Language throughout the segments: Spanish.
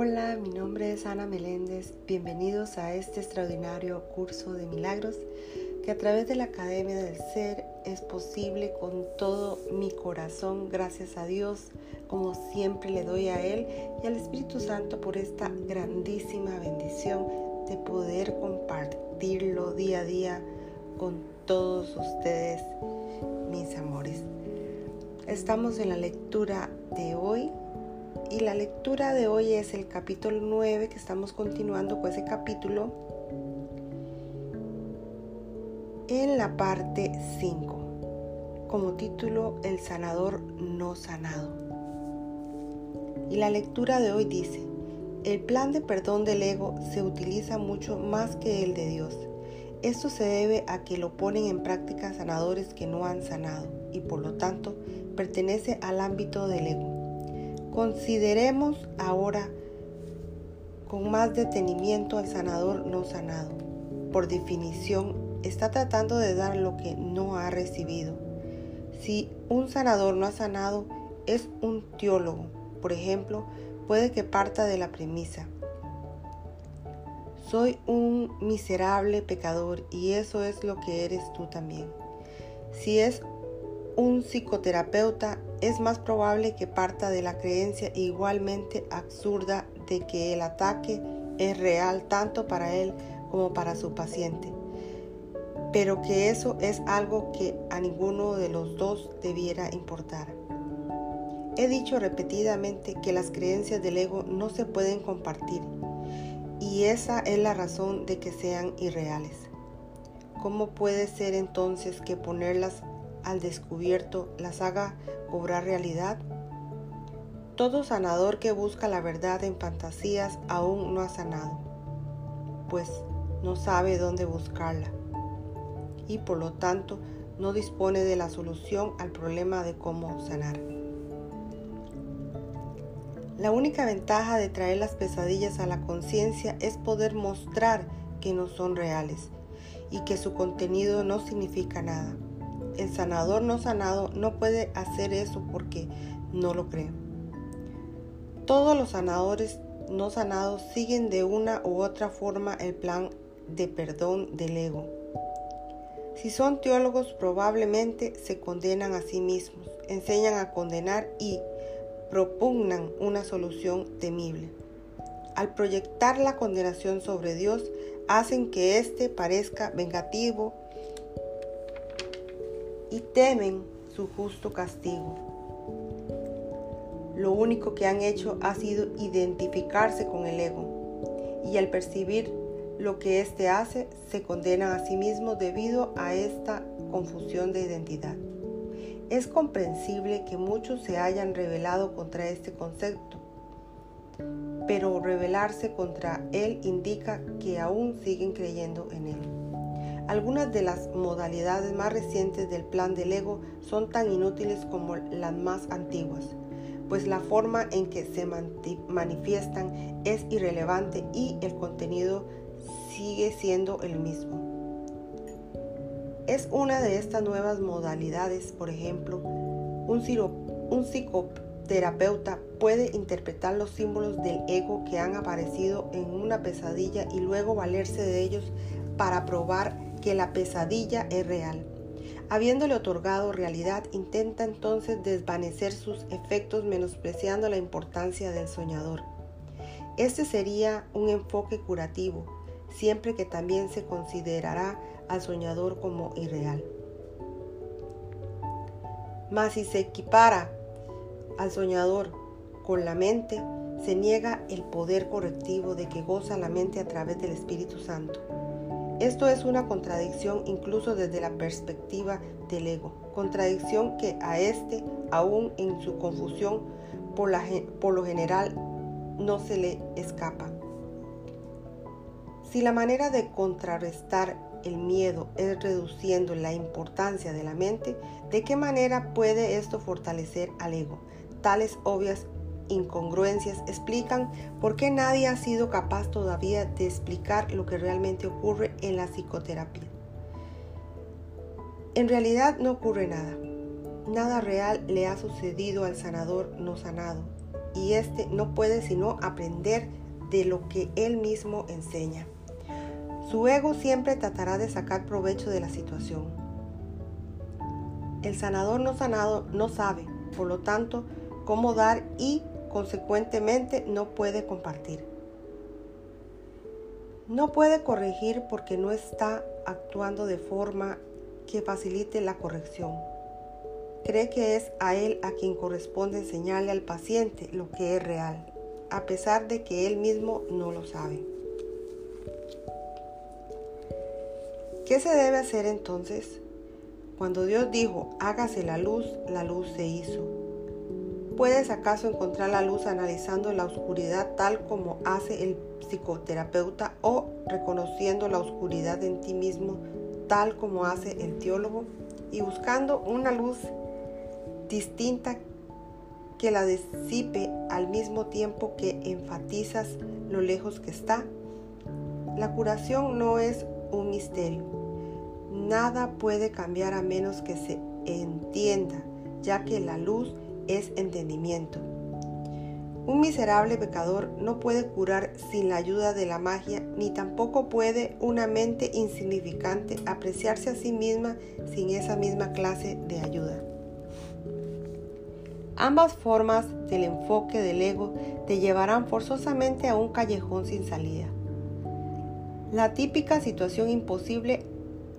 Hola, mi nombre es Ana Meléndez. Bienvenidos a este extraordinario curso de milagros que a través de la Academia del Ser es posible con todo mi corazón. Gracias a Dios, como siempre le doy a Él y al Espíritu Santo por esta grandísima bendición de poder compartirlo día a día con todos ustedes, mis amores. Estamos en la lectura de hoy y la lectura de hoy es el capítulo 9 que estamos continuando con ese capítulo en la parte 5 como título El sanador no sanado. Y la lectura de hoy dice, el plan de perdón del ego se utiliza mucho más que el de Dios. Esto se debe a que lo ponen en práctica sanadores que no han sanado y por lo tanto pertenece al ámbito del ego. Consideremos ahora con más detenimiento al sanador no sanado. Por definición, está tratando de dar lo que no ha recibido. Si un sanador no ha sanado, es un teólogo. Por ejemplo, puede que parta de la premisa. Soy un miserable pecador y eso es lo que eres tú también. Si es un psicoterapeuta, es más probable que parta de la creencia igualmente absurda de que el ataque es real tanto para él como para su paciente, pero que eso es algo que a ninguno de los dos debiera importar. He dicho repetidamente que las creencias del ego no se pueden compartir y esa es la razón de que sean irreales. ¿Cómo puede ser entonces que ponerlas al descubierto las haga cobrar realidad? Todo sanador que busca la verdad en fantasías aún no ha sanado, pues no sabe dónde buscarla y por lo tanto no dispone de la solución al problema de cómo sanar. La única ventaja de traer las pesadillas a la conciencia es poder mostrar que no son reales y que su contenido no significa nada el sanador no sanado no puede hacer eso porque no lo cree. Todos los sanadores no sanados siguen de una u otra forma el plan de perdón del ego. Si son teólogos probablemente se condenan a sí mismos, enseñan a condenar y propugnan una solución temible. Al proyectar la condenación sobre Dios, hacen que éste parezca vengativo y temen su justo castigo. Lo único que han hecho ha sido identificarse con el ego y al percibir lo que éste hace se condenan a sí mismos debido a esta confusión de identidad. Es comprensible que muchos se hayan rebelado contra este concepto, pero rebelarse contra él indica que aún siguen creyendo en él. Algunas de las modalidades más recientes del plan del ego son tan inútiles como las más antiguas, pues la forma en que se manifiestan es irrelevante y el contenido sigue siendo el mismo. Es una de estas nuevas modalidades, por ejemplo, un, un psicoterapeuta puede interpretar los símbolos del ego que han aparecido en una pesadilla y luego valerse de ellos para probar que la pesadilla es real. Habiéndole otorgado realidad, intenta entonces desvanecer sus efectos menospreciando la importancia del soñador. Este sería un enfoque curativo, siempre que también se considerará al soñador como irreal. Mas si se equipara al soñador con la mente, se niega el poder correctivo de que goza la mente a través del Espíritu Santo. Esto es una contradicción incluso desde la perspectiva del ego, contradicción que a este, aún en su confusión, por, por lo general no se le escapa. Si la manera de contrarrestar el miedo es reduciendo la importancia de la mente, ¿de qué manera puede esto fortalecer al ego? Tales obvias incongruencias explican por qué nadie ha sido capaz todavía de explicar lo que realmente ocurre en la psicoterapia. En realidad no ocurre nada. Nada real le ha sucedido al sanador no sanado y éste no puede sino aprender de lo que él mismo enseña. Su ego siempre tratará de sacar provecho de la situación. El sanador no sanado no sabe, por lo tanto, cómo dar y consecuentemente no puede compartir. No puede corregir porque no está actuando de forma que facilite la corrección. Cree que es a él a quien corresponde enseñarle al paciente lo que es real, a pesar de que él mismo no lo sabe. ¿Qué se debe hacer entonces? Cuando Dios dijo, hágase la luz, la luz se hizo. ¿Puedes acaso encontrar la luz analizando la oscuridad tal como hace el psicoterapeuta o reconociendo la oscuridad en ti mismo tal como hace el teólogo y buscando una luz distinta que la disipe al mismo tiempo que enfatizas lo lejos que está. La curación no es un misterio. Nada puede cambiar a menos que se entienda, ya que la luz es entendimiento. Un miserable pecador no puede curar sin la ayuda de la magia, ni tampoco puede una mente insignificante apreciarse a sí misma sin esa misma clase de ayuda. Ambas formas del enfoque del ego te llevarán forzosamente a un callejón sin salida. La típica situación imposible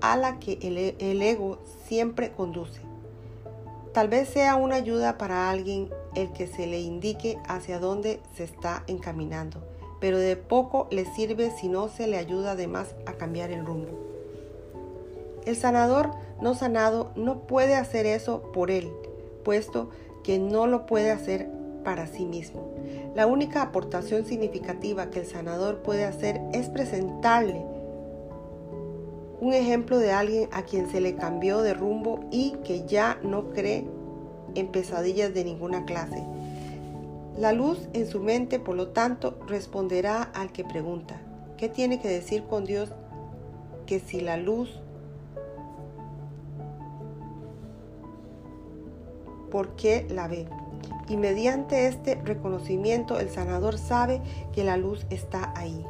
a la que el, el ego siempre conduce. Tal vez sea una ayuda para alguien el que se le indique hacia dónde se está encaminando, pero de poco le sirve si no se le ayuda además a cambiar el rumbo. El sanador no sanado no puede hacer eso por él, puesto que no lo puede hacer para sí mismo. La única aportación significativa que el sanador puede hacer es presentarle un ejemplo de alguien a quien se le cambió de rumbo y que ya no cree en pesadillas de ninguna clase. La luz en su mente, por lo tanto, responderá al que pregunta, ¿qué tiene que decir con Dios que si la luz, ¿por qué la ve? Y mediante este reconocimiento el sanador sabe que la luz está ahí.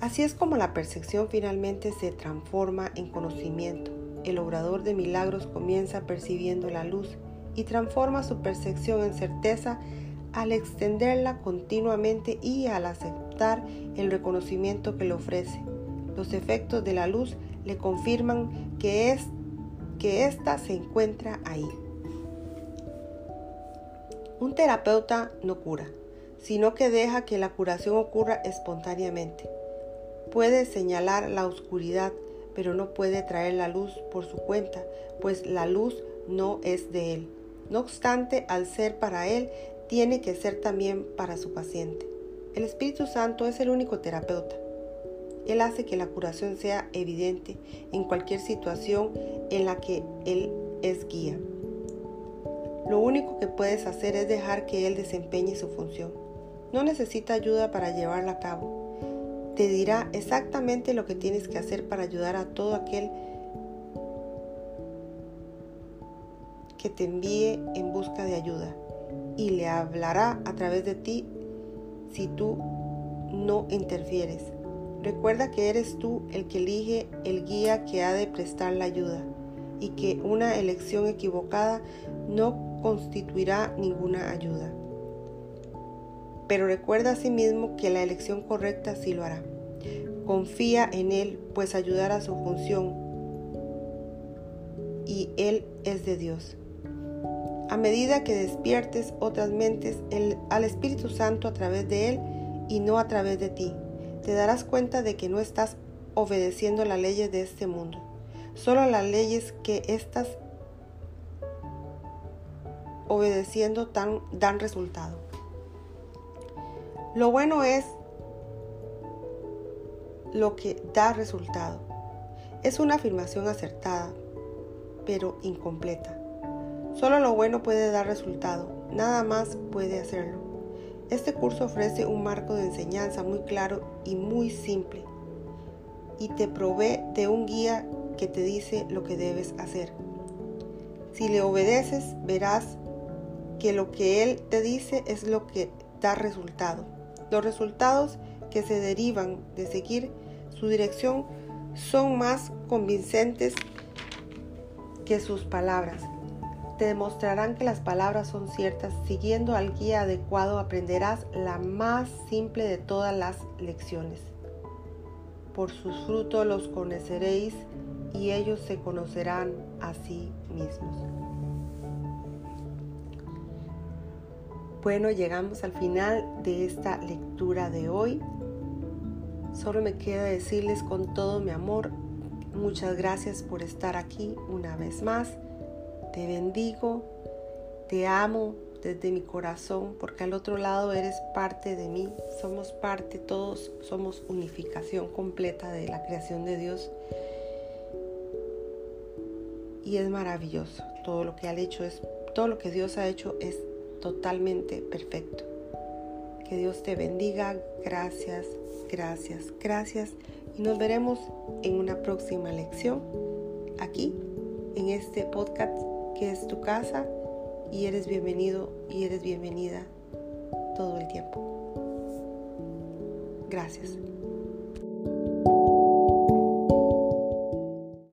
Así es como la percepción finalmente se transforma en conocimiento el obrador de milagros comienza percibiendo la luz y transforma su percepción en certeza al extenderla continuamente y al aceptar el reconocimiento que le ofrece. Los efectos de la luz le confirman que, es, que ésta se encuentra ahí. Un terapeuta no cura, sino que deja que la curación ocurra espontáneamente. Puede señalar la oscuridad pero no puede traer la luz por su cuenta, pues la luz no es de él. No obstante, al ser para él, tiene que ser también para su paciente. El Espíritu Santo es el único terapeuta. Él hace que la curación sea evidente en cualquier situación en la que Él es guía. Lo único que puedes hacer es dejar que Él desempeñe su función. No necesita ayuda para llevarla a cabo te dirá exactamente lo que tienes que hacer para ayudar a todo aquel que te envíe en busca de ayuda y le hablará a través de ti si tú no interfieres. Recuerda que eres tú el que elige el guía que ha de prestar la ayuda y que una elección equivocada no constituirá ninguna ayuda pero recuerda a sí mismo que la elección correcta sí lo hará. Confía en Él, pues ayudará a su función y Él es de Dios. A medida que despiertes otras mentes al Espíritu Santo a través de Él y no a través de ti, te darás cuenta de que no estás obedeciendo las leyes de este mundo, solo las leyes que estás obedeciendo dan resultado. Lo bueno es lo que da resultado. Es una afirmación acertada, pero incompleta. Solo lo bueno puede dar resultado, nada más puede hacerlo. Este curso ofrece un marco de enseñanza muy claro y muy simple y te provee de un guía que te dice lo que debes hacer. Si le obedeces, verás que lo que Él te dice es lo que da resultado. Los resultados que se derivan de seguir su dirección son más convincentes que sus palabras. Te demostrarán que las palabras son ciertas. Siguiendo al guía adecuado aprenderás la más simple de todas las lecciones. Por sus frutos los conoceréis y ellos se conocerán a sí mismos. Bueno, llegamos al final de esta lectura de hoy. Solo me queda decirles con todo mi amor, muchas gracias por estar aquí una vez más. Te bendigo, te amo desde mi corazón porque al otro lado eres parte de mí. Somos parte, todos somos unificación completa de la creación de Dios. Y es maravilloso. Todo lo que ha hecho es todo lo que Dios ha hecho es totalmente perfecto. Que Dios te bendiga. Gracias, gracias, gracias. Y nos veremos en una próxima lección aquí, en este podcast que es tu casa. Y eres bienvenido y eres bienvenida todo el tiempo. Gracias.